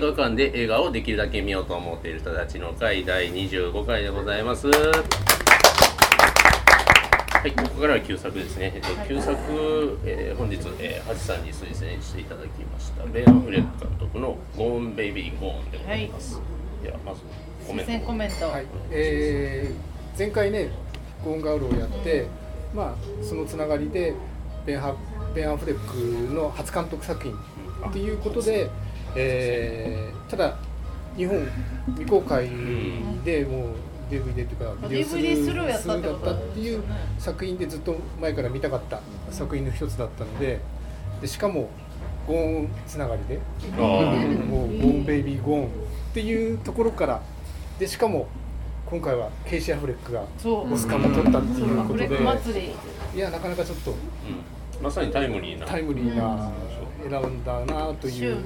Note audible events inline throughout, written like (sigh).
映画館で映画をできるだけ見ようと思っている人たちの会第25回でございます。はい、ここからは旧作ですね。えー旧作、えー本日、えー、ハチさんに推薦していただきました、ベン・アフレック監督のゴーン・ベイビー・ゴーンでございます。では、まず、コメント。コメント、はい、えー前回ねゴーンガウルをやって、まあそのつながりでベンハベン・アフレックの初監督作品っていうことで、えーただ日本未公開でもう DVD というかあビデオ DVD スルーやったってことだったっていう作品でずっと前から見たかった作品の一つだったのででしかもゴーンつながりで。もうゴーンベイビーゴーンっていうところからでしかも今回はケイシー・アフレックがそう。オスカーも取ったっていうことで。いやなかなかちょっとうん。まさにタイムリーな。タイムリーな選んだなという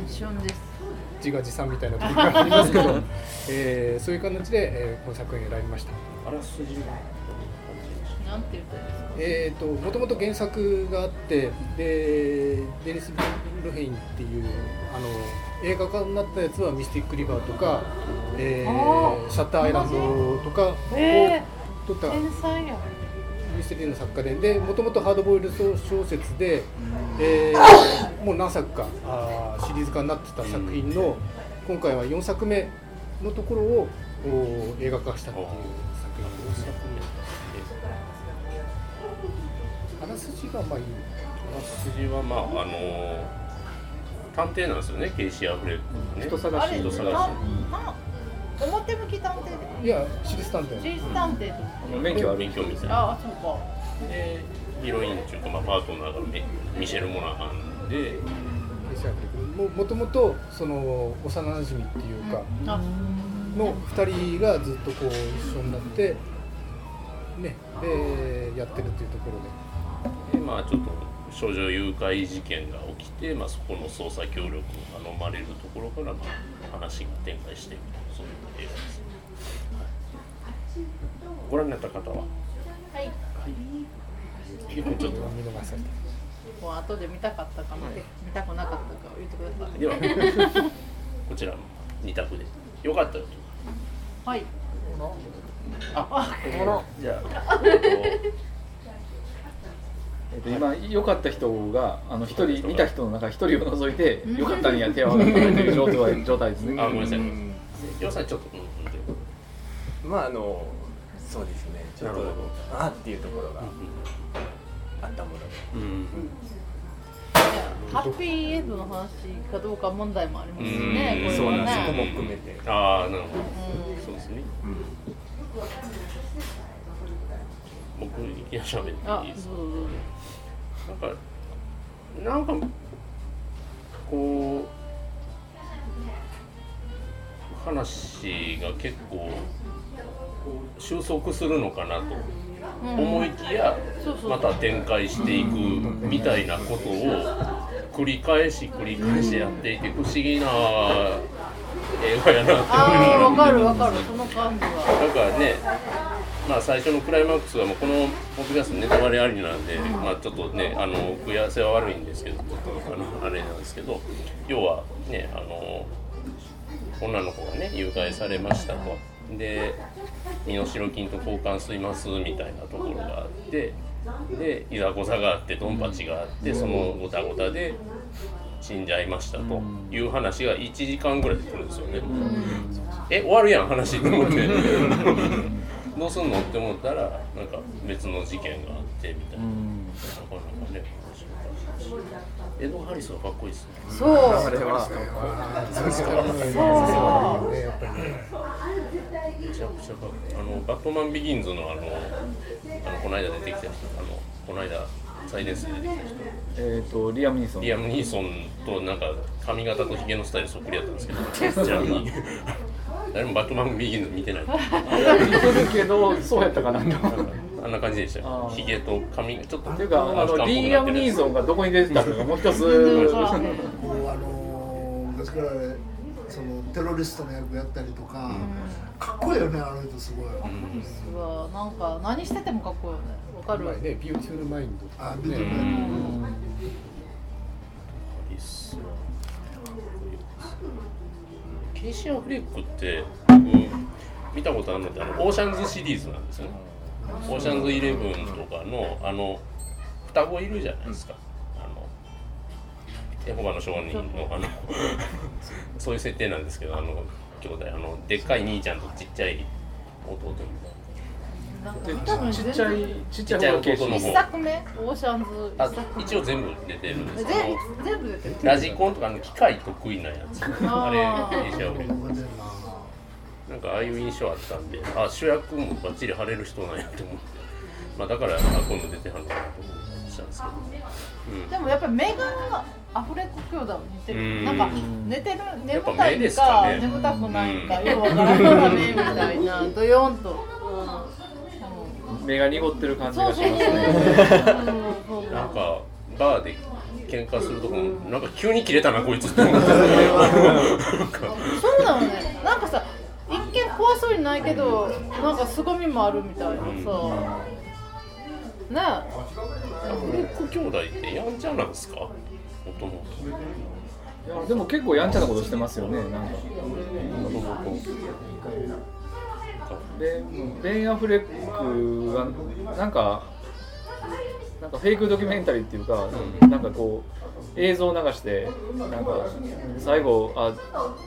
自画自賛みたいなところがありますけど、(laughs) えーそういう形で、えーこの作品を選びました。あらすじ。はなんて言っー、ともともと原作があってでデニス・ルヘインっていうあの映画化になったやつは「ミスティック・リバー」とか「えーシャッターアイランド」とかをえ撮った。天才やミステリーの作家ででもともとハードボイルド小説で、えーもう何作かあーシリーズ化になってた作品の今回は4作目のところをお映画化したっていう作品です。あらすじがまあいいあらすじは、まあ、あのー探偵なんですよね、ケイシー・アフレック、ね。人探し人探し。なな表向き探偵でいや私立探偵。事実探偵と免許ある勉強みたいな。ああそうか。で、ヒロインっていうか、まあ、パートナーがミミシェル・モナハンで、ももともとその幼馴染っていうかあ。の2人がずっとこう一緒になってねでやってるっていうところで。でまあ、ちょっと少女誘拐事件が起きて、まあ、そこの捜査協力が頼まれるところから、まあ、話が展開していくと。そういう映画です、はいご覧になった方は？はい。ちょっと見逃されたもう後で見たかったかな、見たくなかったか言ってください。では (laughs) こちら2択で。よかったよはい。あじゃあ、えっと今良かった人があの一人見た人の中一人を除いて良かったんや手を挙げたという状態状態ですね。とあごめんなさいうん岩さんちょっとうんうん。まああのそうですね。ちょっとあっていうところがあったもので。うんうん。ハッピーエンドの話かどうか問題もありますしねうん。これはそうなんですそこもね含めて。ああなるほど。うん。そうですね。うん僕いきなり喋ってあいいですか？なんかなんかこう話が結構収束するのかなと思いきやまた展開していくみたいなことを繰り返し繰り返しやっていて不思議な映画やなって思いわかるわかる。その感じは。だからね、まあ、最初のクライマックスはもうこのポッドキャストネタバレありなんで、まあ、ちょっとねあの食い合わせは悪いんですけどちょっとあのあれなんですけど要はねあの女の子がね誘拐されましたと。で身代金と交換しますみたいなところがあってでいざこざがあってドンパチがあってそのごたごたで死んじゃいましたと。いう話が1時間ぐらいで来るんですよね。え終わるやん話と思って (laughs) どうすんのって思ったらなんか別の事件があってみたいな、うん。なかなかねエド・ハリスはかっこいいですね。そう。めちゃくちゃかっこいいあのバットマン・ビギンズのあのあのこの間出てきた人あのこの間サイレンスで出てきた人えっとリアムニーソン。リアム・ニーソンとなんか髪型とひげのスタイルそっくりやったんですけどちなみに誰もバットマン・ビギンズ見てない似てるけどそうやったかなと。あんな感じでしたよあーひげと髪ちょっとっていうかあのリアムニーソンがどこに出てたのかもう一つ。もうあのからそのテロリストの役やったりとか、かっこいいよねあの人すごい、うわなんか何しててもかっこいいよねわかるねビューティフルマインドあ見てねるいいっすよケイシーアフレックって僕見たことあるのってあのオーシャンズシリーズなんですよね。オーシャンズイレブンとかのあの双子いるじゃないですか、あのエホバの証人のあの (laughs) そういう設定なんですけどあの兄弟あのでっかい兄ちゃんとちっちゃい弟みたいなちっちゃいちっちゃい弟の一作目オーシャンズ一作目。一応全部出てるんですけど。全全部？出てるラジコンとかの機械得意なやつ。あれキー。シアンフレックなんかああいう印象あったんで、あ主役もバッチリ張れる人なんやと思って、まあだからあ今度出てはるのかなと思ったんですけど、うん、でもやっぱり目がアフレック兄弟も似てうん。るなんか寝てるや眠たいかですかね。眠たくないかうんようわからんからねみたいなドヨンと、目が濁ってる感じがしますね。なんかバーで喧嘩するとこもなんか急に切れたなこいつって思って。なんかそうだよね。なんかさ一見怖そうにないけどなんか凄みもあるみたいなさ、ね。フレック兄弟ってやんちゃなんですか？もともいやでも結構やんちゃなことしてますよねなんかでベン・アフレックがなんかなんかフェイクドキュメンタリーっていうか、なんかこう映像を流してなんか最後あ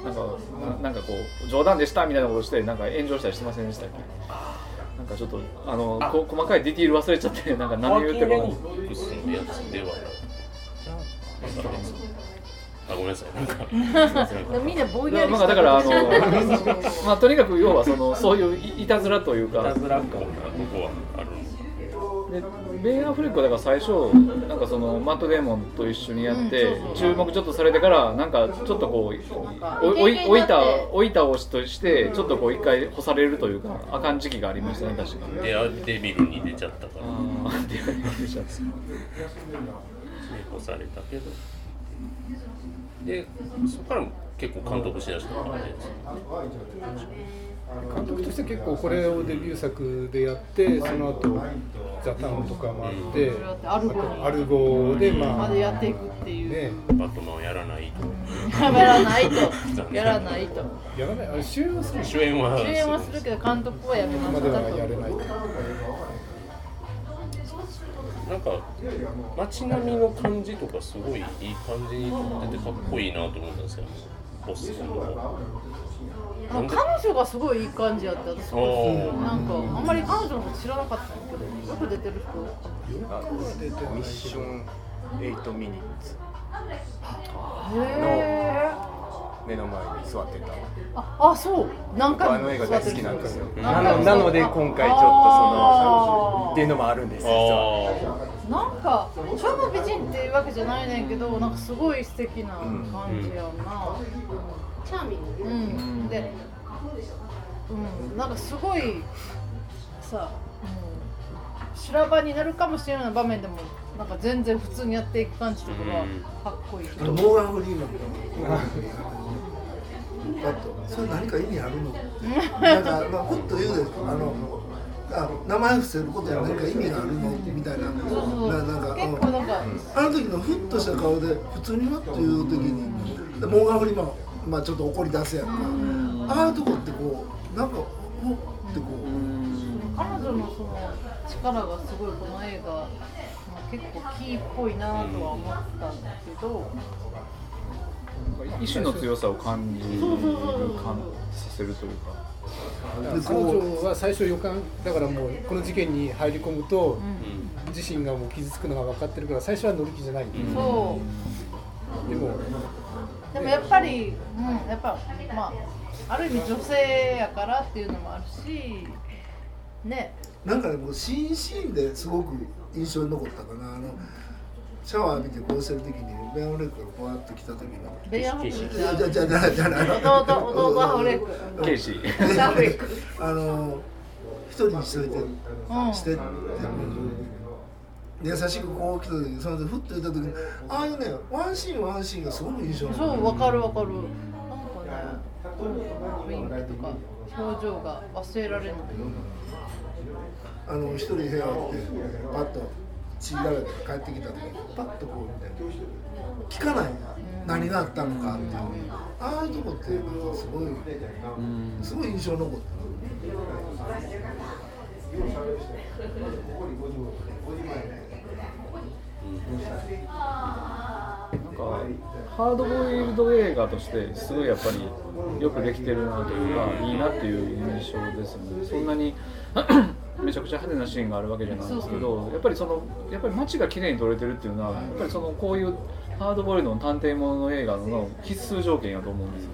なんかななんかこう冗談でしたみたいなことしてなんか炎上したりしてませんでしたっけ？なんかちょっとあのこ細かいディティール忘れちゃってなんかワ何言ってるかあごめんなさい。なんか (laughs) みんなぼんやりまあだからあのまあとにかく要はそのそういういいたずらというか。いたずら感がここはあるでベン・アフレックはだから最初なんかそのマット・デーモンと一緒にやって、注目ちょっとされてからなんかちょっとこうおおい置いた置いた推しとしてちょっとこう一回干されるというかあかん時期がありましたね確かに。デアデビルに出ちゃったから。あーで (laughs) 干されたけどでそこからも結構監督しだした感じ。です監督として結構これをデビュー作でやってその後ザタウンとかもあって、アルゴアルゴでまあまでやっていくっていう、ね。バットマンをやらないと。やらないと。やらないと。やらない。あれ主演はする主演は主演はするけど監督はやめままではやれないなんか街並みの感じとかすごいいい感じに撮っててかっこいいなと思ったんですけどボスさんのあの彼女がすごいいい感じやった私なんかあんまり彼女のこと知らなかったんですけどよく出てる人。あミッション8ミニッツ。へ目の前に座ってた。ああそう。何回もあの映画大好きなんですよ。んなのなので今回ちょっとそのっていうのもあるんです実はあなんか超美人っていうわけじゃないねんけどなんかすごい素敵な感じやんな、チャーミング。うん、で、うん、なんかすごいさ、うん、修羅場になるかもしれない場面でもなんか全然普通にやっていく感じとかがうんかっこいい、モーガン・フリーマンだとそれ何か意味あるの？なんか、まあ、ふっと言うであのあ名前伏せることに何か意味があるの？みたいな。あの時のふっとした顔で普通になっていう時にでモーガン・フリーマンまあちょっと怒り出すやんか。ああいうとこってこうなんかほってこう。彼女のその力がすごいこの映画、まあ、結構キーっぽいなとは思ったんだけど、意志の強さを感じるそうそうそう感させるというか。彼女は最初予感だからもうこの事件に入り込むと、自身がもう傷つくのが分かってるから最初は乗り気じゃない、そうでもでもやっぱり、うん、やっぱまあある意味女性やからっていうのもあるしね。なんかねもうシーンシーンですごく印象に残ったかな。あのシャワー浴びてこうしてる時にベアン・フレックがこうやって来た時の。ベアンフレッじゃじゃじゃじゃ弟弟レックケイシー。アフレックあの一人にしといて、うんしてって、優しくこう来た時にその時ふっと言った時にああいうねワンシーンワンシーンがすごく印象そうわかるわかるなんかね雰囲気とか表情が忘れられないあの一人部屋でパッと血だらけで帰ってきた時にパッとこう見て聞かない何があったのかっていうああいうとこってなんかすごいうんすごい印象残ってなんかハードボイルド映画としてすごいやっぱりよくできてるなというかいいなっていう印象ですよね。そんなにめちゃくちゃ派手なシーンがあるわけじゃないんですけどやっぱりそのやっぱり街が綺麗に撮れてるっていうのはやっぱりそのこういうハードボイルドの探偵ものの映画の必須条件やと思うんですよ。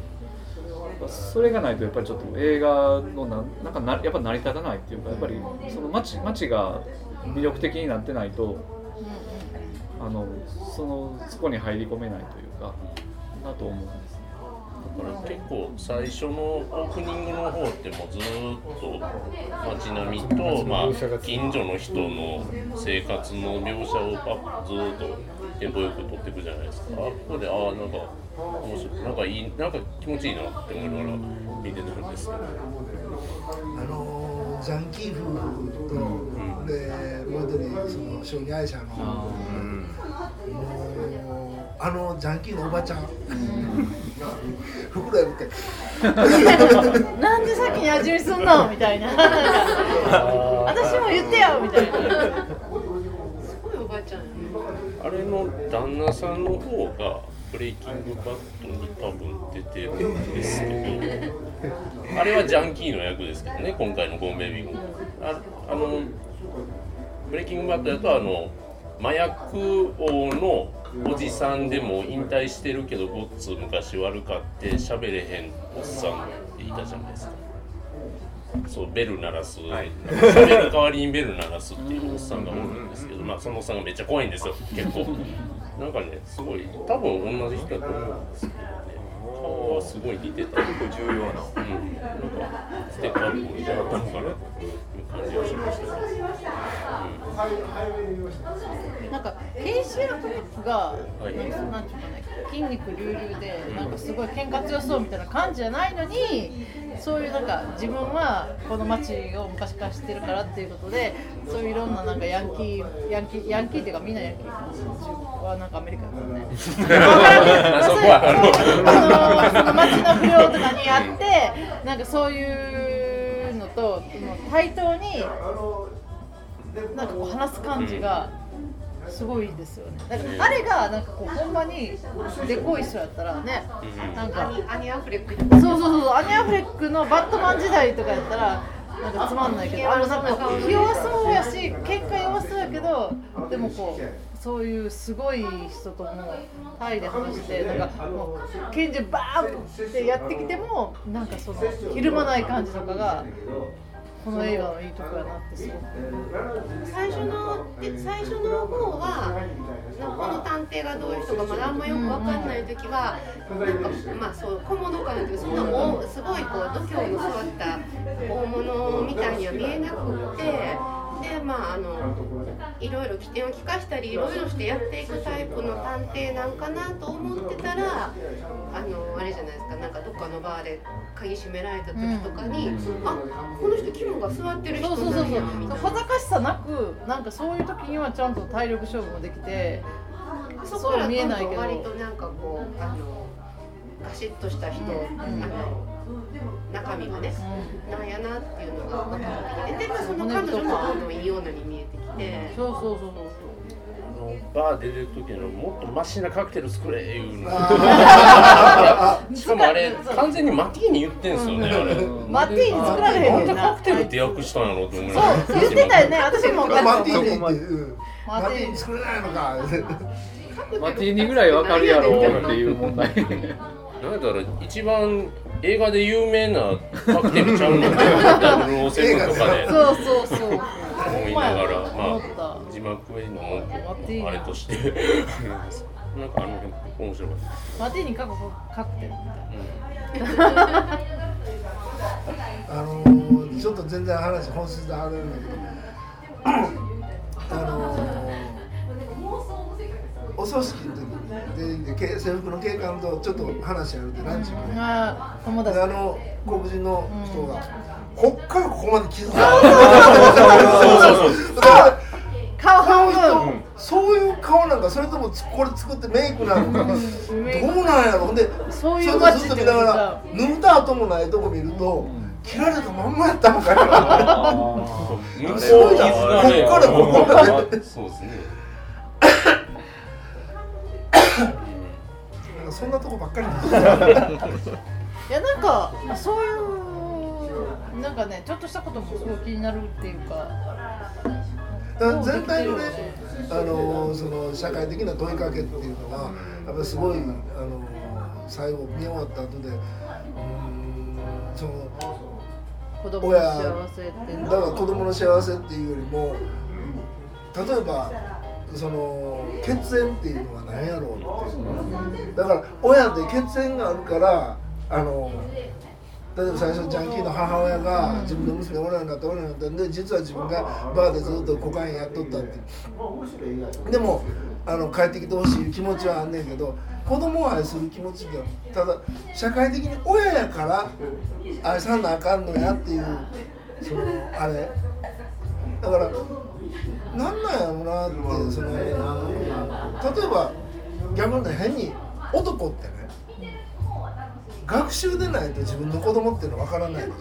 それがないとやっぱりちょっと映画のなんなんかなやっぱ成り立たないっていうかやっぱりその街街が魅力的になってないとあのそのそこに入り込めないというかなと思うんですね。だから結構最初のオープニングの方ってもうずーっと街並みと、まあ、近所の人の生活の描写をパッずーっとテンポよく撮っていくじゃないですか。あここでああなんか面白いなんかいいなんか気持ちいいなって思いながら見てたんですけど。あのジャンキー夫婦と、でもう一人その小児愛者のもうあのジャンキーのおばちゃん袋破って。なんで先に味見すんのみたいな。私も言ってよみたいな。すごいおばあちゃんあれの旦那さんの方がブレイキングバットに多分出てるんですけど。あれはジャンキーの役ですけどね今回のゴーンベイビーもああのブレイキングバットだとあの麻薬王のおじさんでも引退してるけどごっつ昔悪かって喋れへんおっさんっていたじゃないですか。そうベル鳴らす、喋る代わりにベル鳴らすっていうおっさんがおるんですけど、まあ、そのおっさんがめっちゃ怖いんですよ結構。なんかねすごい多分同じ人だと思うんですけどね顔はすごい似てた。結構重要な。うん、なんかステップアップをしてはったのかななんかケイシが、いなんていうかね筋肉隆々でなんかすごい喧嘩強そうみたいな感じじゃないのにそういうなんか自分はこの街を昔から知ってるからっていうことでそういういろんななんかヤンキーヤンキーヤンキーっていうかみんなヤンキーはなんかアメリカだからね。(laughs) まあそこはあのその街の不良とかにあってなんかそういうのとその対等になんかこう話す感じがすごいですよね。だからあれがなんかこうほんまにでこい人やったらね、なんかアニアニアフレックそうそうそうアニアフレックのバットマン時代とかやったらなんかつまんないけどあのなんか弱そうやし喧嘩弱そうやけどでもこうそういうすごい人ともタイで話してなんかもう拳銃バーンってやってきてもなんかそのひるまない感じとかがこの映画のいいとこやなってすごく最初ので最初の方はこの探偵がどういう人かまだあんまよくわかんない時はなんかまあそう小物感というかそんなもすごいこう度胸の座った大物みたいには見えなくってでまああのいろいろ起点を利かしたりいろいろしてやっていくタイプの探偵なんかなと思ってたらあのあれじゃないですかなんかどっかのバーで鍵閉められた時とかに、あこの人肝が座ってる人そうそうそうそう。なんやみたいな。恥ずかしさなくなんかそういう時にはちゃんと体力勝負もできてそこからそう見えないけど。割となんかこうあのガシッとした人、あの中身がね、なんやなっていうのが分かって。きてで、まあ、その彼女もどんどんいいようなに見えてきて。そうそうそうそう。あのバー出てる時のもっとマシなカクテル作れいうの。(laughs) しかもあれ完全にマティーニ言ってんすよねあれ。マティーニ作られへんねんな。カクテルって訳したんやろうと思いながらそう言ってたよね。私もマティーニってマティーニ作れないのか。マティーニぐらいわかるやろっていう問題。(laughs) なんだろう一番映画で有名なカクテルちゃうのダブルオーセブンとかで。そうそうそう。思いながらまあ字幕へのあれとして。な。んかあの辺面白かっマティーニカクカクテルみたいた、うんあのー、ちょっと全然話本質であるんだけどあのー、お葬式の時にでで制服の警官とちょっと話あるってランチ行くねなあ友達。であの黒人の人が、こっからここまで傷がそうそうそうだ顔半そういう顔顔なんかそれともつこれ作ってメイクなのかどうなんやろ。ほんでそういうそれ街ずっと見ながら塗った後もないとこ見ると切られたまんまやったのかな。向こうすごいなこっからここまでそうですねそんなとこばっかりですいやなんかそういうなんかねちょっとしたこともすごい気になるっていうか。だから全体のね、あのその社会的な問いかけっていうのはやっぱりすごいあの最後見終わった後でうーんその子供の幸せってだから子供の幸せっていうよりも例えばその血縁っていうのは何やろうってだから親で血縁があるからあの例えば最初ジャンキーの母親が自分の娘おらんかったおらんかったんで実は自分がバーでずっとコカインやっとったってでもあの帰ってきてほしい気持ちはあんねんけど子供を愛する気持ちってただ社会的に親やから愛さんなあかんのやっていうそのあれ。だからなんなんやろなってその例えば逆に変に男ってね学習でないと自分の子供っていうのは分からないでし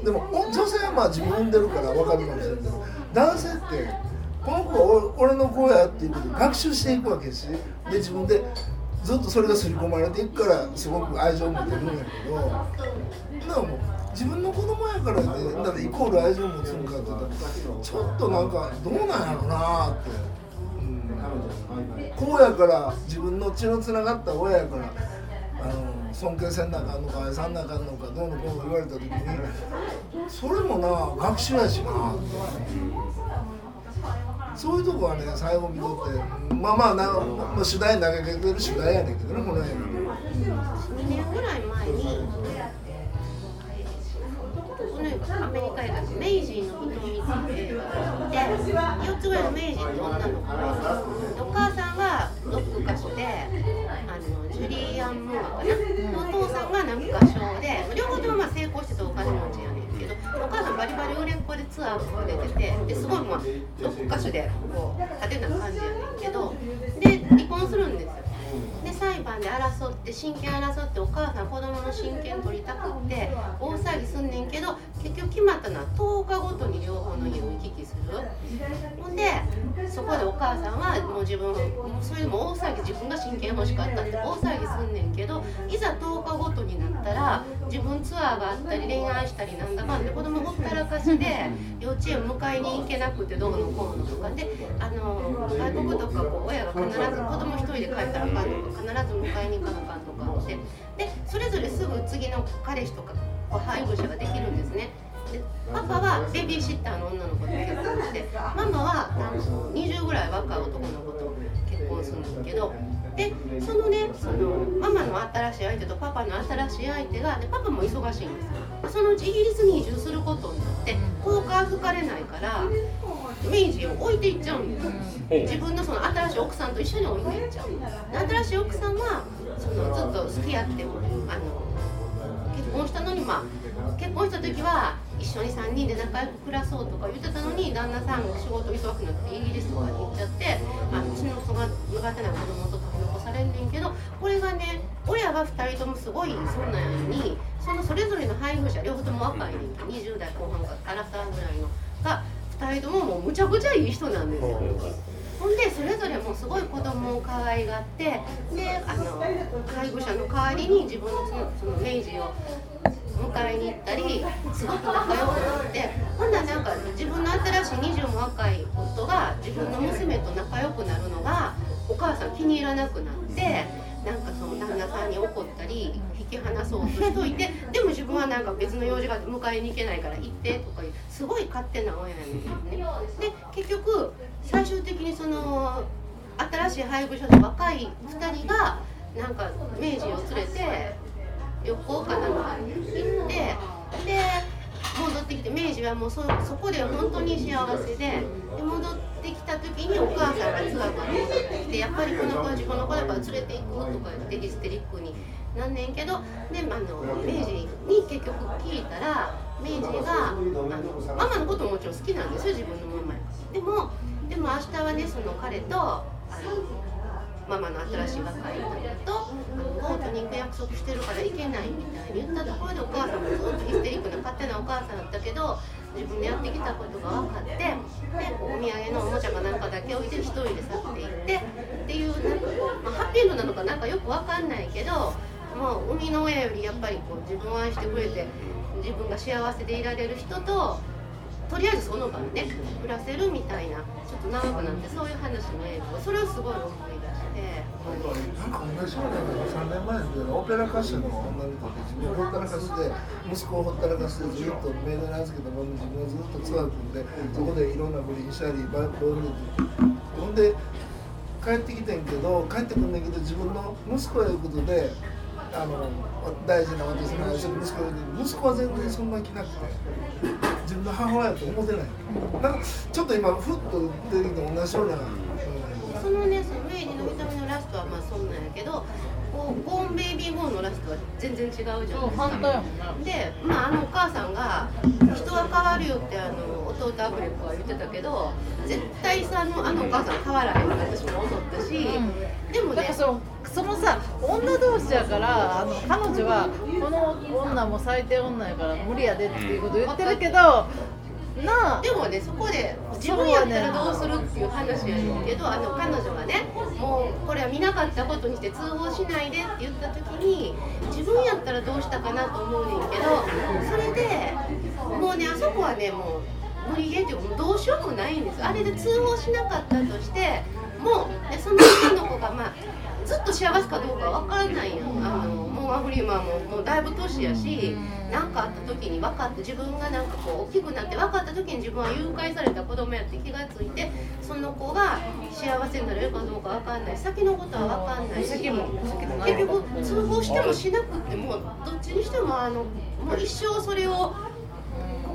ょ。でも女性はまあ自分産んでるから分かるかもしれないけど男性ってこの子は俺の子やっていうことで学習していくわけですで自分でずっとそれが刷り込まれていくからすごく愛情を持てるんやけどだからも自分の子供やからってだからイコール愛情を持つんかって言ったらちょっとなんかどうなんやろうなって、うん、こうやから自分の血のつながった親やからあの尊敬せんなあかんのか愛さんなあかんのかどうのこうの言われた時にそれもな学習やしなって。そういうとこはね最後見とってまあまあな、まあ、主題投げかけてる主題やねんけどねこの映画2年ぐらい前にアメリカ映画「メイジーの瞳」っていう映画があって4つぐらいのメイジーって女の。子でお母さんがロック歌手であのジュリーアン・ムーアかなお父さんがなんか歌唱で両方ともまあ成功しててお金持ちやねんけどお母さんバリバリ売れっ子でツアーも出ててですごいまあロック歌手でこう派手な感じやねんけどで離婚するんですよ。裁判で争って親権争ってお母さん子供の親権取りたくって大騒ぎすんねんけど結局決まったのは10日ごとに両方の家を行き来する。ほんでそこでお母さんはもう自分それでも大騒ぎ自分が親権欲しかったって大騒ぎすんねんけどいざ10日ごとになったら自分ツアーがあったり恋愛したりなんだかんで子供ほったらかしで幼稚園迎えに行けなくてどうのこうのとかであの外国とかこう親が必ず子供一人で帰ったらあかんとか必ず迎えに行かなあかんとかってでそれぞれすぐ次の彼氏とかこう配偶者ができるんですね。でパパはベビーシッターの女の子と結婚してママはなんか20ぐらい若い男の子と結婚するんですけどでそのねそのママの新しい相手とパパの新しい相手がでパパも忙しいんですよ。でそのうちイギリスに移住することになって交換吹かれないから明治を置いていっちゃうんですよ。自分のその新しい奥さんと一緒に置いていっちゃう。で新しい奥さんはそのずっと好き合ってあの結婚したのにまあ結婚した時は一緒に3人で仲良く暮らそうとか言ってたのに旦那さんが仕事忙くなってイギリスとかに行っちゃってあの血のが苦手な子供と取り残されんねんけどこれがね親が2人ともすごいそんなんやのにそのそれぞれの配偶者両方とも若いねんけど20代後半からアラサーぐらいのが2人とももうむちゃくちゃいい人なんですよ。ほんでそれぞれもすごい子供を可愛がってであの配偶者の代わりに自分のそのその明治を迎えに行ったりすごく仲良くなってほんならなんか自分の新しい20も若い夫が自分の娘と仲良くなるのがお母さん気に入らなくなってなんかその旦那さんに怒ったり引き離そうとしといてでも自分はなんか別の用事があって迎えに行けないから行ってとかいうすごい勝手な親やねんけどね。で結局最終的にその新しい配偶者の若い2人がなんか明治を連れて旅行かなんか行ってで戻ってきて明治はもうそそこで本当に幸せでで戻ってきた時にお母さんがツアーから戻ってきてやっぱりこの子は自分の子だから連れて行くとか言ってヒステリックになんねんけどであの明治に結局聞いたら明治があのママのことももちろん好きなんですよ自分のママやでもでも明日はねその彼とあのママの新しい若い人とあのボートに行く約束してるから行けないみたいに言ったところでお母さんもずっとヒステリックな勝手なお母さんだったけど自分でやってきたことが分かってでお土産のおもちゃかなんかだけ置いて一人で去っていってっていうなんか、まあ、ハッピーエンドなのかなんかよく分かんないけどもう生みの親よりやっぱりこう自分を愛してくれて自分が幸せでいられる人ととりあえずその場でね暮らせるみたいなちょっと長くなってそういう話の映画それをすごい思い出して。なんか同じようなの3年前でオペラ歌手の女の子で自分をほったらかして息子をほったらかしてずっとメイドに預けたまま自分はずっとツアー組んでそこでいろんな不倫したりバロールほんで帰ってきてんけど帰ってくんねんけど自分の息子やいうことであの大事な私の愛する息子がいて息子は全然そんな気なくて自分の母親と思ってない。なんかちょっと今ふっと出てきて同じような、うんそのね、そのメイリーの見た目のラストはまあそんなんやけど、こうゴーンベイビーゴーンのラストは全然違うじゃないですか。で、まああのお母さんが人は変わるよってあの弟アフレコは言ってたけど、絶対さあのあのお母さん変わらへんって私も思ったし、でもねだから、そのそのさ女同士やからあの彼女はこの女も最低女やから無理やでっていうこと言ってるけどなあでもねそこで自分やったらどうするっていう話やねんけどあの彼女がねもうこれは見なかったことにして通報しないでって言った時に自分やったらどうしたかなと思うねんけどそれでもうねあそこはねもう無理ゲーっていうかもうどうしようもないんですあれで通報しなかったとしてもう、ね、その女の子がまあずっと幸せかどうかわからないやん。あのモーア・フリーマンももうだいぶ年やし何かあった時に分かって自分がなんかこう大きくなって分かった時に自分は誘拐された子供やって気がついてその子が幸せになれるかどうか分かんない。先のことは分かんないし結局通報してもしなくってもどっちにしてもあのもう一生それを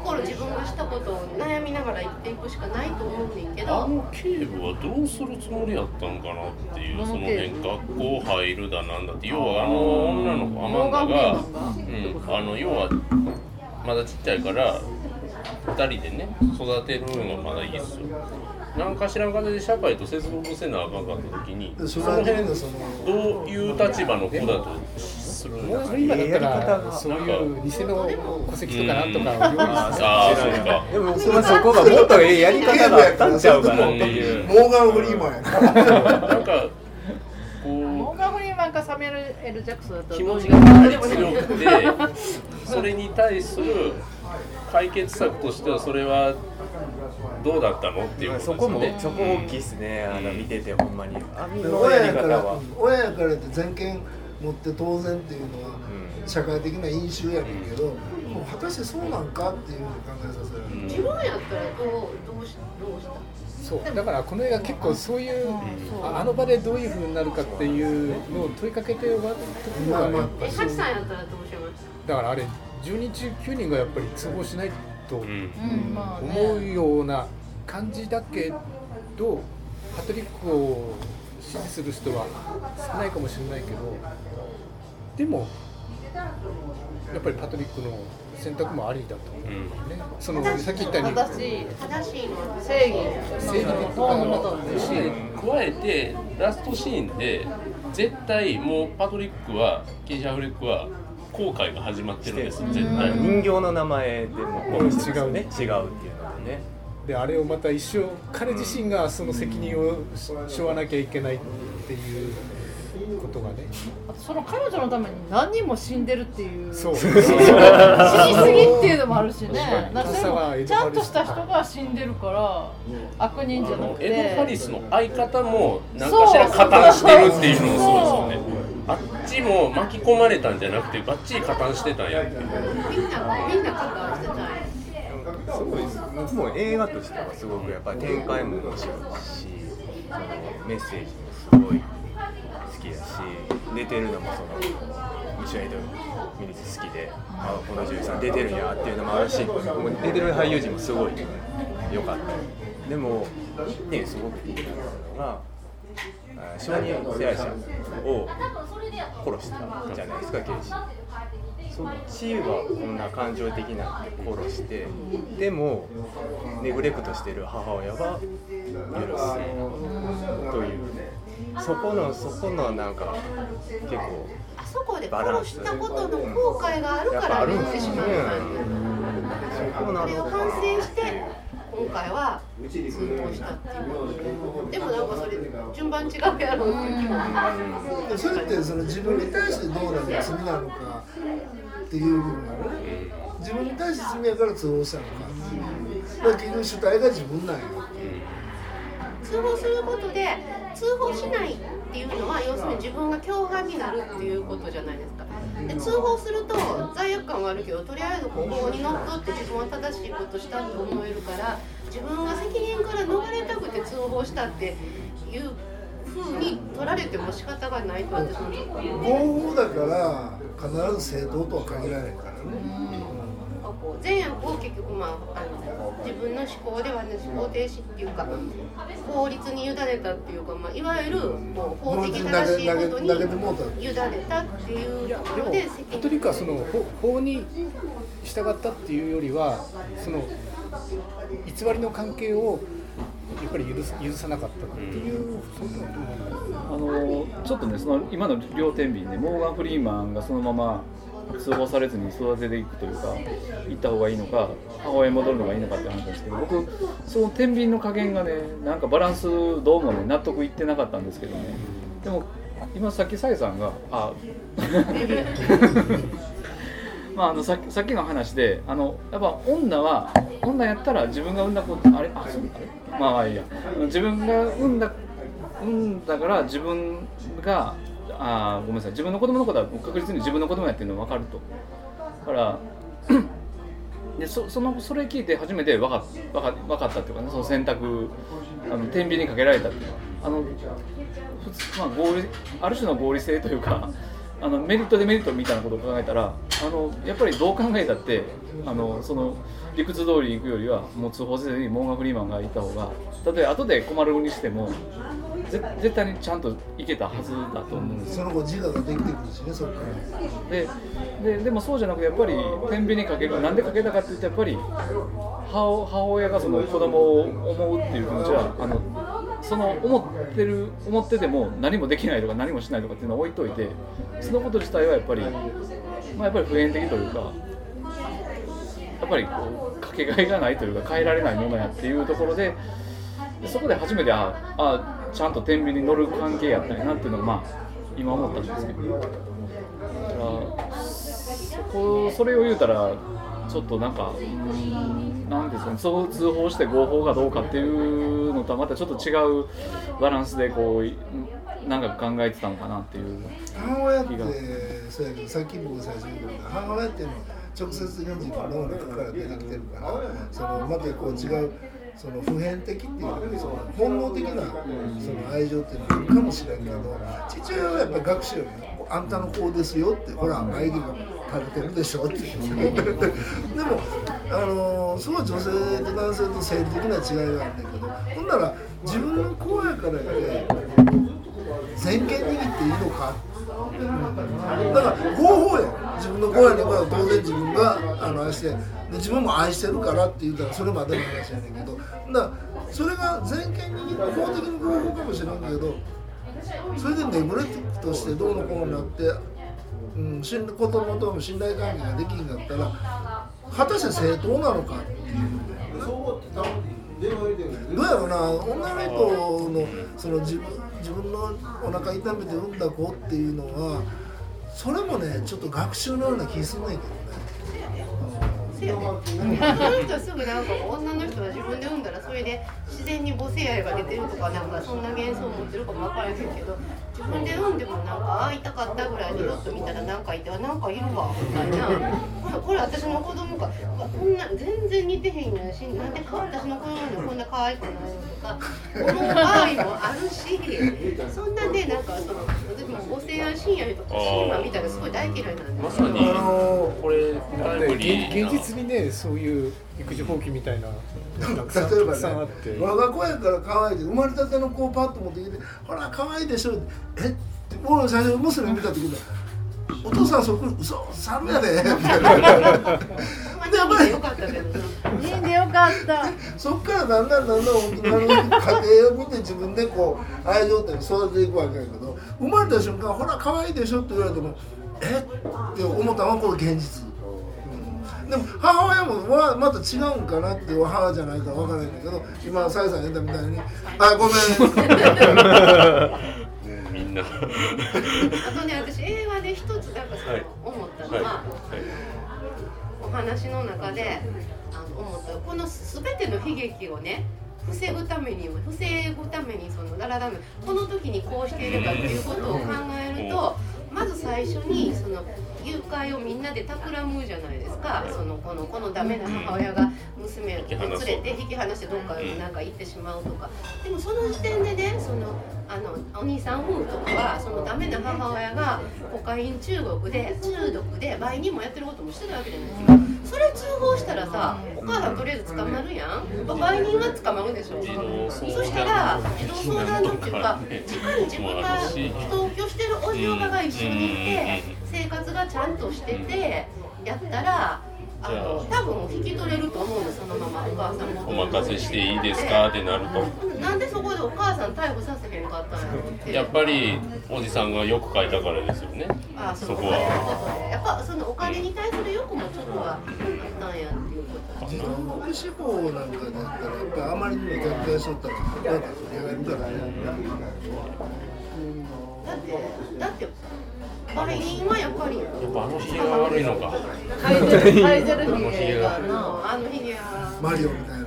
心自分がしたことを悩みながら生きていくしかないと思うねんけあどの警部はどうするつもりやったんかなっていうその辺学校入るだなんだって要はあの女の子アマンダが、うん、あの要はまだちっちゃいから2人でね育てるのがまだいいっすよ。何かしらの形で社会と接続せなあかんかった時にでその辺そのどういう立場の子だとするんもう今だったらが。そういう偽の戸籍とかなんとかを用意あして。でもそれはそこがもっとええやり方があったんちゃうか。なっていうモーガン・フリーマンやなんかこうモーガン・フリーマンかサミュエル・ L・ ジャクソンだったら気持ちが強くてそれに対する解決策としてはそれはどうだったの？っていう。そこもねそこ大きいですねあの見ててほんまに。親から。は親やからって全権持って当然っていうのはうん。社会的な因習やねんけど、もう果たしてそうなんかっていうふうに考えさせられる、自分やったらどうどうしどうした？そう。だからこの映画結構そういう、ああの場でどういうふうになるかっていうのを問いかけて終わるところがやっぱえそう。ハチさんやったらどうします？だからあれ10人中9人がやっぱり通報しないと思うような感じだけどパトリックを支持する人は少ないかもしれないけどでもやっぱりパトリックの選択もありだと思う、ね、そのさっき言ったように正しい正しいのは正義正義のもとだし加えてラストシーンで絶対もうパトリックはケイシャ・アフレックは後悔が始まってるんです絶対人形の名前でも違うね。違うっていうのでねであれをまた一生彼自身がその責任を背負わなきゃいけないっていうことがね。あとその彼女のために何人も死んでるっていう。そう。(laughs) 死にすぎっていうのもあるしね。なんかそれもちゃんとした人が死んでるから悪人じゃなくて。エド・ハリスの相方も何かしら加担してるっていうのもそうですよね。あっちも巻き込まれたんじゃなくてバッチリ加担してたんや。みんなみんな関わしてたんやすごいです。僕も映画としてはすごくやっぱり展開も面白いしそのメッセージもすごい好きだし出てるのもそのミシュエイド・ミニス好きであこの女優さん出てるんやっていうのもあるしもう出てる俳優陣もすごい良かった。でもねすごく気になったのがあ小児手配者を殺したじゃないですか刑事。そっちはこんな感情的なんで殺してでもネグレクトしてる母親は許すというそこのそこのなんか結構あそこで殺したことの後悔があるからやっぱあるん言ってしまうそこなそれをの反省して今回は通報したっていう。でもなんかそれ順番違うやろっていう気もでそれってその自分に対してどうなのか罪なのかっていう部分がね。自分に対して罪やから通報したのか。だから結局主体が自分なんや。通報することで通報しないっていうのは要するに自分が共犯になるっていうことじゃないですか。で通報すると罪悪感はあるけどとりあえずここにのっとって自分は正しいことしたって思えるから自分が責任から逃れたくて通報したっていう風に取られても仕方がないと私も合法だから必ず正当とは限らないからね。こう善悪を結局、まあ、あの自分の思考ではね思考停止っていうか法律に委ねたっていうか、まあ、いわゆるこう法的正しいことに委ねたっていうところで責カトリックはその法法に従ったっていうよりはその偽りの関係をやっぱり許さなかったっていう、そういうのはどうなのかなあのちょっとねその今の両天秤でモーガン・フリーマンがそのまま通報されずに育てていくというか行った方がいいのか母親に戻るのがいいのかって話なんですけど僕その天秤の加減がねなんかバランスどうもね納得いってなかったんですけどね。でも今さっきさえさんがあ (laughs) まあ、あのささっきの話であのやっぱ女は女やったら自分が産んだ子あれあそうあれまあいいや。自分が産んだ産ん。だから自分があごめんなさい。自分の子供のことは確実に自分の子供やっていうの分かると。だから (clears throat) でそそのそれ聞いて初めて分か分か分かったっていうかねその選択あの天秤にかけられたっていう。のはあの普通、まあ、合理ある種の合理性というかあのメリットデメリットみたいなことを考えたらあのやっぱりどう考えたってあのその理屈通りに行くよりはもう通報せずにモーガ・フリーマンがいた方が例えば後で困るにしても絶対にちゃんといけたはずだと思うんです。よその後自我ができてくるしねそっから。でででもそうじゃなくてやっぱり天秤にかけるなんでかけたかって言ってやっぱり母母親がその子供を思うっていう気持ちはあのその思ってる思ってても何もできないとか何もしないとかっていうのを置いといてそのこと自体はやっぱりまあやっぱり普遍的というかやっぱりこうかけがえがないというか変えられないものやっていうところででそこで初めてああちゃんと天秤に乗る関係やったんやなっていうのがまあ今思ったんですけど。だからそこそれを言うたらちょっとなんかうーんなんですかねそう通報して合法がどうかっていうのとはまたちょっと違うバランスでこうなんか考えてたのかなっていう。母親ってそうやけどさっき僕最初に言った母親っていうのは直接的に自分の中から出てきてるからそのまたこう違うその普遍的っていうかその本能的なその愛情っていうのはあるかもしれんけど父親はやっぱり学習よねあんたの子ですよってほら眉毛が垂れてるでしょってでもあのその女性と男性と生理的な違いがあるんだけどほんなら自分の子やからやで全権握っていいのかだから合法や自分の子やねんから当然自分があの愛してで自分も愛してるからって言ったらそれまでの話やねんけど。だそれが全権握って法的に合法かもしれんけどそれでネグレティブとしてどうのこうのなって、うん、子供との信頼関係ができんかったら果たして正当なのかっていう。どうやろうな女の人のその自分自分のお腹痛めて産んだ子っていうのはそれもねちょっと学習のような気すんねんけどね。せやねその人すぐなんか女の人は自分で産んだらそれで自然に母性愛が出てるとかなんかそんな幻想を持ってるかも分からへんけど自分で産んでもなんかあ痛かったぐらいにちょっと見たらなんかいてあなんかいるわみたいな。これ私の子供か。こんな全然似てへんやしなんでか私の子供にこんな可愛くないのとか。思う場合もあるしそんなんでなんかその私も母性愛深夜とかシーマ見たらすごい大嫌いなんでまさに。あのこれ現実にねそういう育児放棄みたいなたくさん例えばたくさんあっねて、我が子やから可愛いで生まれたての子をパッと持ってきて「ほら可愛いでしょ」え？って俺最初娘見た時に「お父さんそっくり嘘猿やで」みたいなま2人でよかったけどな。いいんでよかったそっからだんだんだんだん大人の家庭を見て自分でこう愛情って育てていくわけやけど生まれた瞬間ほら可愛いでしょって言われてもえ？って思ったのはこれ現実、うん。でも母親もはまた違うんかなっていう母じゃないから分からないんだけど今さえさん言ったみたいに「(laughs) あごめん」(laughs) みんな。はあとね私映画で一つなんかそうはい。思ったい。のは、はお話の中であの思ったこの全ての悲劇をね防ぐために防ぐためにそのララダムこの時にこうしているかっていうことを考えるとまず最初にその誘拐をみんなで企むじゃないですか。そのこのこのダメな母親が娘を連れて引き離して。どっかになんか行ってしまうとか。でもその時点でねそのあのお兄さん夫婦とかはそのダメな母親がコカイン中国で中毒で売人もやってることもしてたわけじゃないですかそれ通報したらさお母さんとりあえず捕まるやん。売人は捕まるでしょ。そしたら児童相談所っていうか地下に自分が同居してるおじおばが一緒にいて生活がちゃんとしててやったらあの多分引き取れると思うのそのままお母さんも。お任せしていいですか？ってなると。なんでそこでお母さん逮捕させへんかったんやろってやっぱりおじさんがよく書いたからですよね。あそこはぱそのお金に対する欲もちょっとはあったんやっていうこと自動国司法なんかだったらやっぱりあまりにも逆転しとったらなんか取り上がるからねだってだって売人はやっぱりやっぱあのひげが悪いのか。ハイゼルヒゲがなあのは。マリオみたいな。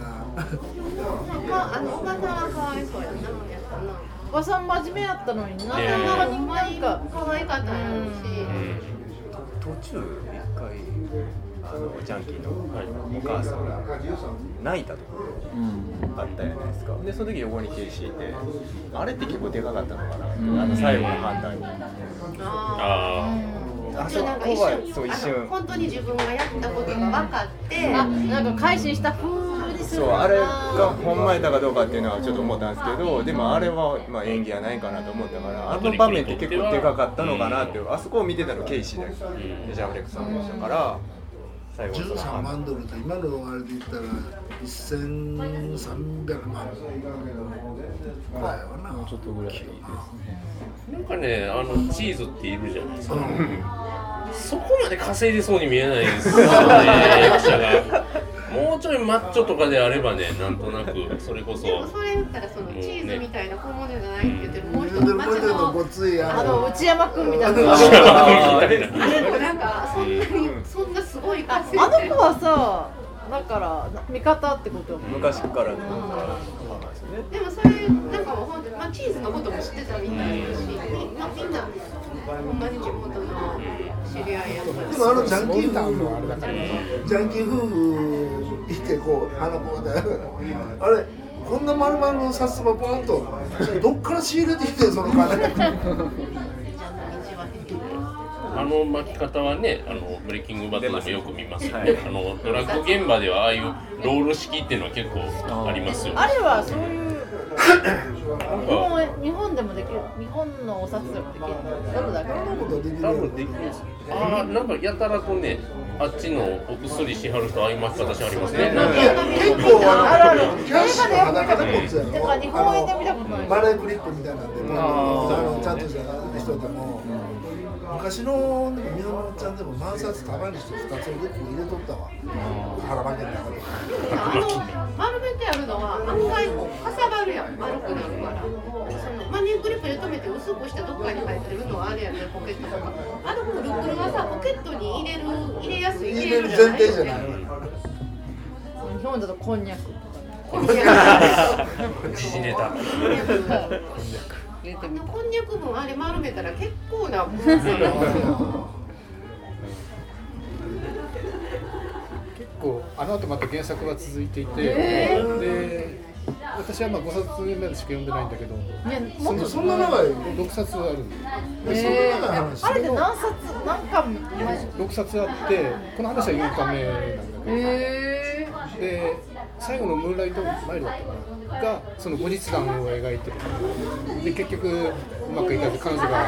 まああのおばさんはかわいそうやな。やっぱなおばさん真面目やったのにな、ねえ。なんかなんか可愛かったんやろうし、うん。途中一回あのジャンキーのお母さんが泣いたところあったじゃないですか。でその時横にケイシーいてあれって結構でかかったのかな、あの最後の判断に。ああそこはそう一瞬。本当に自分がやったことが分かって。あなんか改心した風にするそうあれがほんまやったかどうかっていうのはちょっと思ったんですけどでもあれはまあ演技やないかなと思ったからあの場面って結構でかかったのかなってあそこを見てたのケイシーだけでジャンフレックさんでしたから最後その13万ドルって今のあれで言ったら1300万ぐらいはなちょっとぐらいですねあ。なんかね、あのチーズっているじゃないですか。そこまで稼いでそうに見えないですよね、役者が。もうちょいマッチョとかであればね、なんとなくそれこそ。でもそれ言ったらそのチーズみたいな小物じゃないって言ってるもう一でもつ町う一人のああのの内山君みたいなみたいなあれもなんかそんなにそんなあ稼いあの子はさだから味方ってことよ昔からのなん。かそうなんですよね。でもそれなんかもう本当にまあチーズのことも知ってたみたいだしみんなみんなほんまに地元の知り合いやったでもあのジャンキータウンのあ夫婦れだからジャンキー夫婦いてこうあの子で。(laughs) あれこんな丸々のさすまポンとどっから仕入れてきてんその金あの巻き方はね、あのブレイキングバットでもよく見ますよね。はい。あのドラッグ現場ではああいうロール式っていうのは結構ありますよ。ね。あれはそういう日本日本でもできる。日本のお札でもできるどれだけ？多分できるああなんかやたらとねあっちのお薬しはる人ああいう巻き方しありますね。なんかいや結構ああるあるのキャッシュの裸で持つやろてか日本円で見たことない。マネークリップみたいなんで、あのちゃんとした人でも、昔の日本のおっちゃんでも万札束にして2つを結構入れとったわ。腹巻きの中であの丸めてあるのは案外こうかさばるやん丸くなるからそのマネークリップで留めて薄くしてどっかに入ってるのはあれやねポケットとかあのくるくるはさポケットに入れる入れやすい入れる前提じゃない。日本だとこんにゃくこんにゃ時事ネタ。(laughs) く入れてみたこんにゃく分あれ丸めたら結構な。(laughs) 結構あの後また原作は続いていて、えで私はまあ5冊目までしか読んでないんだけどねそんなそんな長い。6冊？あるんでえそんな長い話あれって何冊何巻6冊あってこの話は4巻目なんだけど、えで最後の「ムーンライトマイル」だったかながその後日談を描いてるで結局うまくいかず彼女が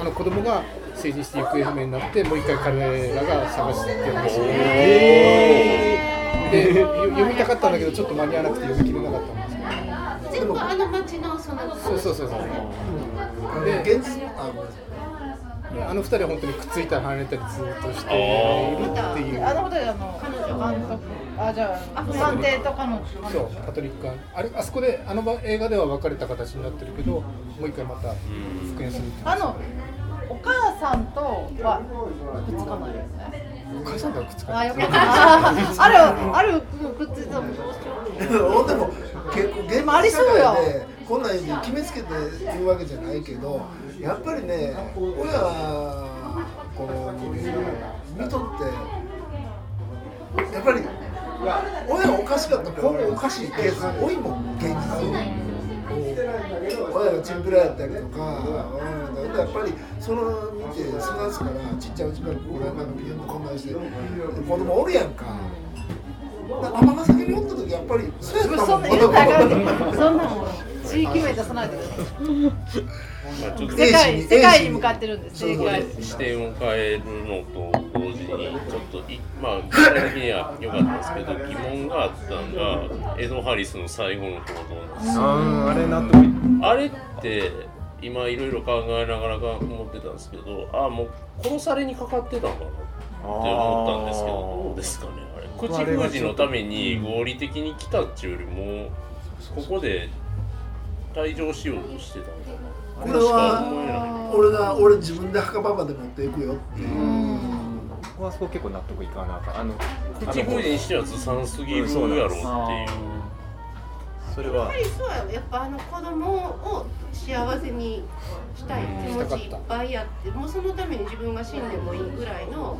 あの子供が成人して行方不明になってもう一回彼らが探してましたでよ読みたかったんだけどちょっと間に合わなくて読み切れなかったんですけど。全部あの町のそのそうそうそうそう。あので現実ああの二人は本当にくっついたり離れたりずっとしているっていう。あのことであの監督。あじゃあ探偵と彼女。そうパトリック・アンあれあそこであの場映画では別れた形になってるけどもう一回また復縁するっていう。あのお母さんとはくっつかないよね。お母さんがくっつかあない。よかった。(laughs) ああるあるくっついたの。ほ (laughs) んでも結構現実まあありそうや社会でこんなんに決めつけて言うわけじゃないけどやっぱりね親はこの見とってやっぱり親おかしかったら今後おかしいケース多いもん現実親がチンピラやったりとか、やっぱりその見て育つからちっちゃいうちからこれなんかピュンとこんなんして子供おるやんか。尼崎におった時やっぱりそうやったもんそんなん地域名出さないでくださいまあ、ちょっと世界世界に向かってるんです世界。視点を変えるのと同時にちょっといまあ具体的には良かったんですけど疑問があったのがエド・ハリスの最後の行動なんですよ。あーあれ納得いあれって今いろいろ考えながら思ってたんですけどあもう殺されにかかってたのかなって思ったんですけどどうですかねあれ。口封じのために合理的に来たっていうよりもここで退場しようとしてたのかなこれは俺が俺自分で墓場まで持っていくよっていう。僕はそこ結構納得いかなかあの口封じにしてはずさんすぎるやろうっていう。それはやっぱりそうや。やっぱあの子供を幸せにしたい気持ちいっぱいあってもうそのために自分が死んでもいいぐらいの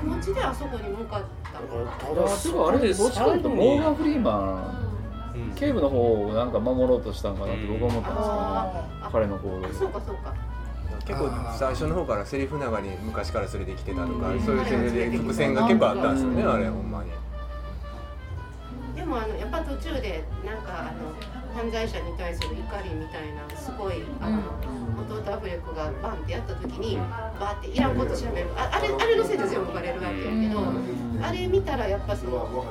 気持ちであそこに向かった。ただすごい。あれでどっちかというとモーガン・フリーマンうん。警部の方をなんか守ろうとしたんかなって僕は思ったんですけどね。あ彼の行動。あそうかそうか。結構最初の方からセリフながらに昔からそれできてたとかそういうセリフで伏線が結構あったんですよねあれほんまに。でもあのやっぱ途中でなんかあの犯罪者に対する怒りみたいなすごいあの、弟アフレックがバンってやった時にバーっていらんことしゃべる。ああれあれのせいで全部バレるわけやけどあれ見たらやっぱその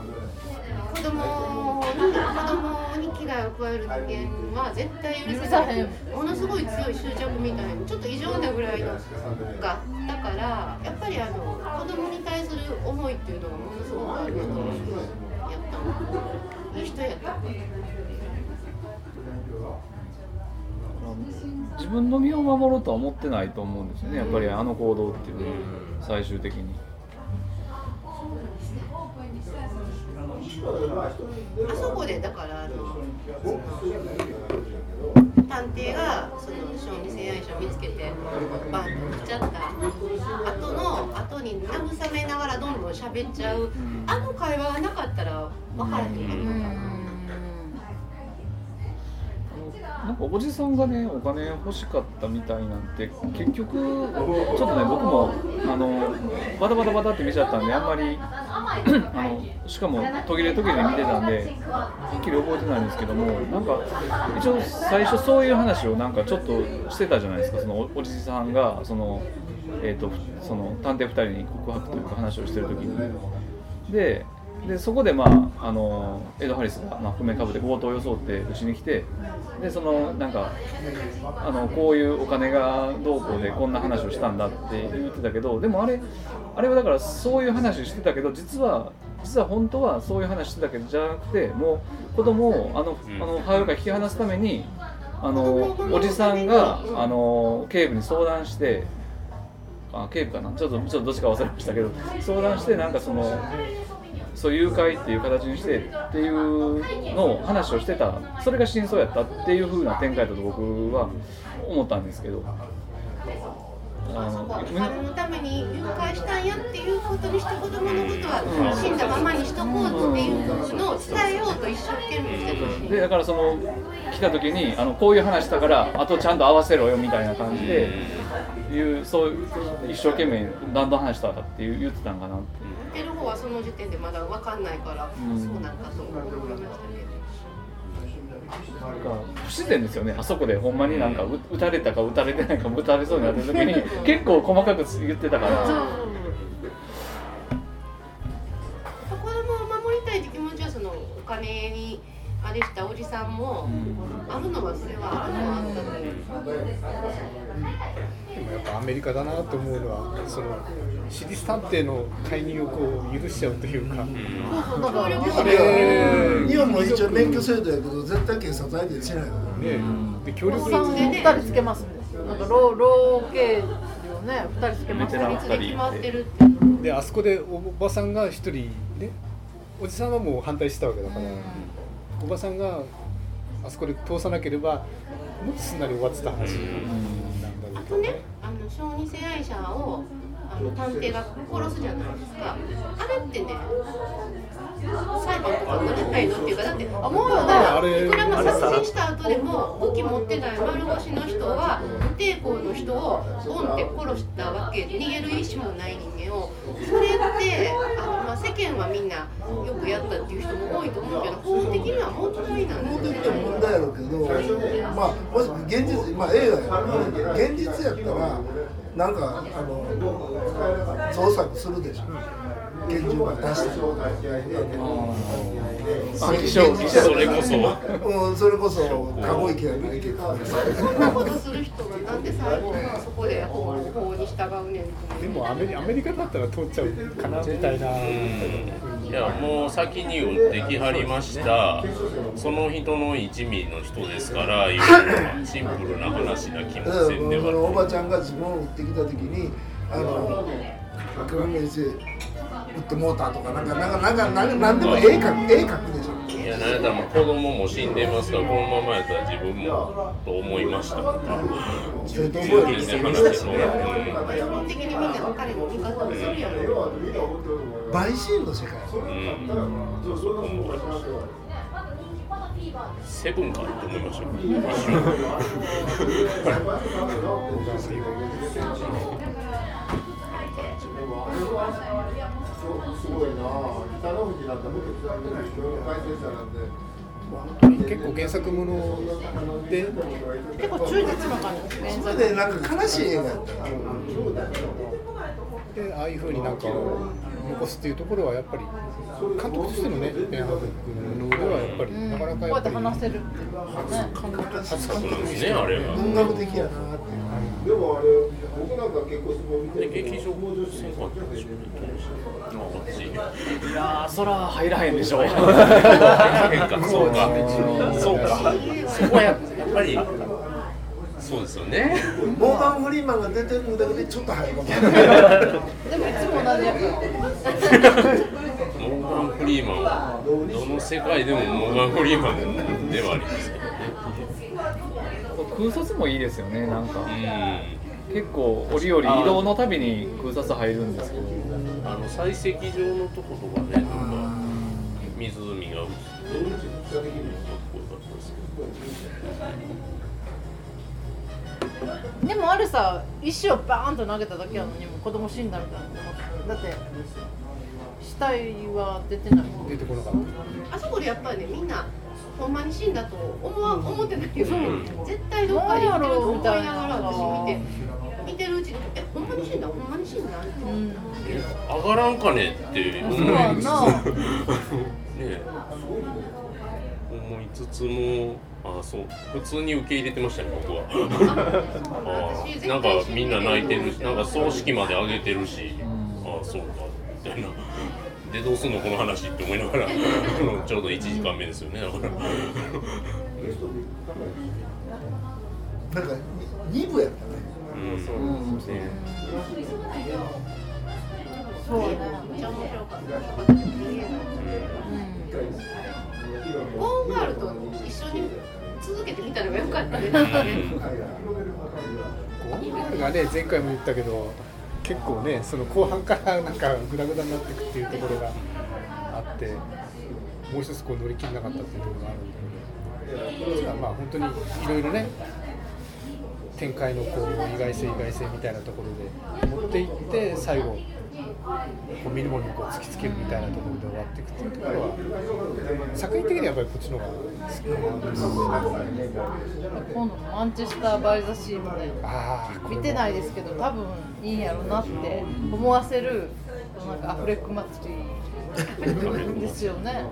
子供に子供に危害を加える人間は絶対許せない。ものすごい強い執着みたいなちょっと異常なぐらいのがあったからやっぱりあの子供に対する思いっていうのがものすごくある人やったの。いい人やった。自分の身を守ろうとは思ってないと思うんですよね。やっぱりあの行動っていうのは最終的にあそこでだからあの探偵がその小児性愛者を見つけてバンと来ちゃった後の後に慰めながらどんどん喋っちゃうあの会話がなかったら分からへんかった。なんかおじさんがねお金欲しかったみたいなんて結局ちょっとね僕もあのバタバタバタって見ちゃったんであんまり (clears throat) あのしかも途切れ途切れ見てたんではっきり覚えてないんですけどもなんか一応最初そういう話をなんかちょっとしてたじゃないですかそのおじさんがその,、えー、とその探偵2人に告白というか話をしてる時に。ででそこで、まあ、あのエド・ハリスが、まあ、覆面かぶって強盗を装ってうちに来てでそのなんかあのこういうお金がどうこうでこんな話をしたんだって言ってたけどでもあれあれはだからそういう話してたけど実は実は本当はそういう話してたけどじゃなくてもう子供をあのあの母親から引き離すためにあのおじさんがあの警部に相談してあ警部かな？ちょっとちょっとどっちか忘れましたけど相談してなんかそのそう誘拐っていう形にしてっていうのを話をしてたそれが真相やったっていう風な展開だと僕は思ったんですけどあのお金のために誘拐したんやっていうことにして子供のことは死んだままにしとこうっていうのを伝えようと一生懸命してたしでだからその来た時にあのこういう話したからあとちゃんと合わせろよみたいな感じでいうそういう一生懸命何度話したかっていう言ってたんかなって見てる方はその時点でまだ分かんないから、ん。そうなんかと思いましたけど不自然ですよね。あそこでほんまになんかう打たれたか打たれてないか打たれそうになった時に (laughs) 結構細かく言ってたから。子供を守りたいって気持ちはそのお金にあれしたおじさんもあるのはそれはあるのはあったというでもやっぱアメリカだなと思うのはその私立探偵の介入をこう許しちゃうというか、そうだからあれ日本も一応免許制度やけど絶対警察相手にしないからねねで協お力っさんを二人つけますね。なんか老老刑事をね二人つけますベテラン法律で決まってるってであそこでおばさんが一人ねおじさんはもう反対してたわけだから、おばさんがあそこで通さなければもっとすんなり終わってた話なんだろうけどあとねあの小児性愛者をあの探偵が殺すじゃないですか。あれってね裁判とかならないのっていうかだって思うよねあれいくらも殺人した後でも武器持ってない丸腰の人は無抵抗の人をボンって殺したわけで逃げる意思もない人間をそれってあの、まあ、世間はみんなよくやったっていう人も多いと思うけど法的には問題なん法です的には問題やろうけど、まあ、もし現実、まあ、映画やから現実やったら、なんか、あの、捜索するでしょ。拳銃が出してあ気象気象それこそ。うん、それこそ、過去行きやないけど。そんなことする人がなんで最後そこで法法に従うねんでもアメリアメリカだったら通っちゃうかな。みたいな、いやもう先に撃ってきはりました。その人の1ミリの人ですからいうのはシンプルな話な気もせんでうん、そのおはばちゃんが自分を撃ってきた時にあの革命して撃ってもうたとかなんかなんかなんかなんかなんでも絵描く絵描くでしょなんやったも子供も死んでますからこのままやったら自分もと思い。ましたとか全然話してそう、うん基本的にみんな彼の味方をするやろ陪審の世界うんそこも思いましたセブンかと思いました一瞬結構原作もので結構忠実な感じで。すねそれでなんか悲しい映画。やったらでああいうふうになんか残すっていうところはやっぱり監督としてのねベン・ハーの上ではやっぱり、なかなかこうやっぱり話せるっていう初監督そうなんですねあれは。文学的やなってで劇場戦かったんでしょうねこっちいやーそら入らへんでしょ。そうか。そうか。そうか。そこはやっぱり。そうですよね。モーガン・フリーマンが出てるだけでちょっと入るかも。でもいつも同じ役モーガン・フリーマンはどの世界でもモーガン・フリーマンではありますけど。ね空撮もいいですよねなんか。うん。結構折々移動のたびに空撮入るんですけど。あの採石場のとことかねなんか湖が映ってるかっこよかったですけどでもあれさ石をバーンと投げただけなのにも子供死んだみたいなだって死体は出てない。もん出てこなかったあそこでやっぱりねみんなほんまに死んだと思わ思ってないけど、絶対どっかで生きてると思いながら私見て見てるうちにえほんまに死んだ？ほんまに死んだ？ってうん。上がらんかねって思いそうやんな。(laughs) ねえ。思いつつもあそう。普通に受け入れてましたね僕は。あ私なんかみんな泣いてるしなんか葬式まであげてるし。あそうか。みたいなでどうすんのこの話って思いながら (laughs) ちょうど1時間目ですよね。だからなんか2部やったね。うん。そうですねそうねめっちゃ面白かった逃げないゴーンガールと一緒に続けてみたのが良かったですねゴンガールがね前回も言ったけど結構ねその後半からなんかグダグダになっていくっていうところがあってもう一つこう乗り切れなかったっていうところがあるんだけどまあ本当にいろいろね展開のこう意外性意外性みたいなところで持っていって最後こう見るものにこう突きつけるみたいなところで終わっていくっていうところは作品的にはやっぱりこっちの方が好きなと思います今度のマンチェスター・バイ・ザ・シーもねああ見てないですけど多分いいんやろうなって思わせるなんかアフレック祭りですよね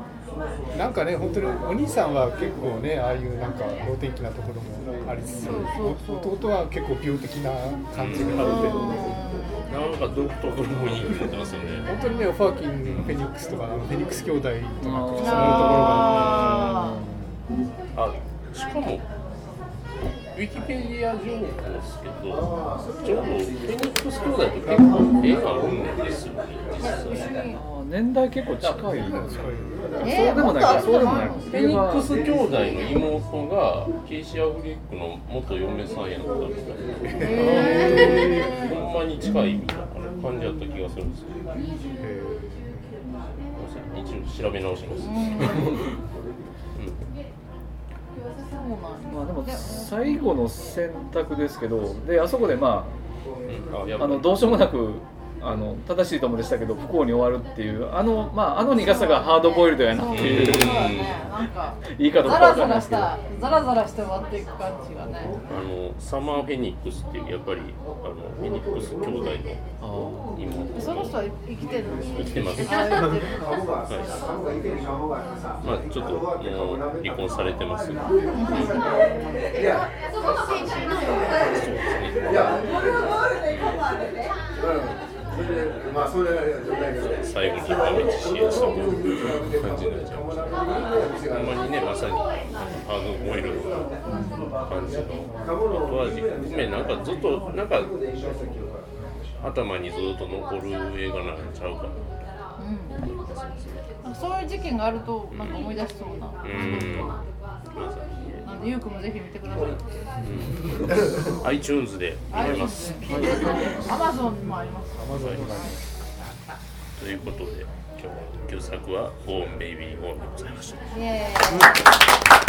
なんかね本当にお兄さんは結構ねああいうなんか能天気なところもありつつそうそうそう弟は結構病的な感じがあってなんか独特の雰囲気持ってますよね。本当にねファーキンフェニックスとかフェニックス兄弟とかそういうところがああしかもウィキペディア情報ですけどちょうどフェニックス兄弟と結構絵が合うんですよね実際。あー年代結構近いんですか。えそうでもないかそうでもないフェニックス兄弟の妹がケイシー・アフリックの元嫁さんやったみたいへなほんまに近いみたいな感じだった気がするんですけどえごめんなさい一応調べ直します、まあでも最後の選択ですけどであそこでまうん。あやっあぱあのどうしようもなくあの正しいともでしたけど不幸に終わるっていうあのまああの苦さがハードボイルドやなっていう。ね。なんか言い方とかわかんないですけど。ラしたザラザラして終わっていく感じがね。あのサマーフェニックスっていうやっぱりあのフェニックス兄弟のあ妹その人は生きてるの？生きてます。あ生きてるはい、まあちょっともう離婚されてます。そうですね。最後に一本道しやしたという感じになっちゃいました。ほんまにねまさにハードボイルドな感じの後味含めなんかずっとなんか頭にずっと残る映画なんちゃうかな。うん、そういう事件があるとなんか思い出しそうな、うん。ゆうくんもぜひ見てください。うん iTunes で見れます。アマゾンもあります。ということで今日は旧作は「ホームベイビーゴーン」でございました。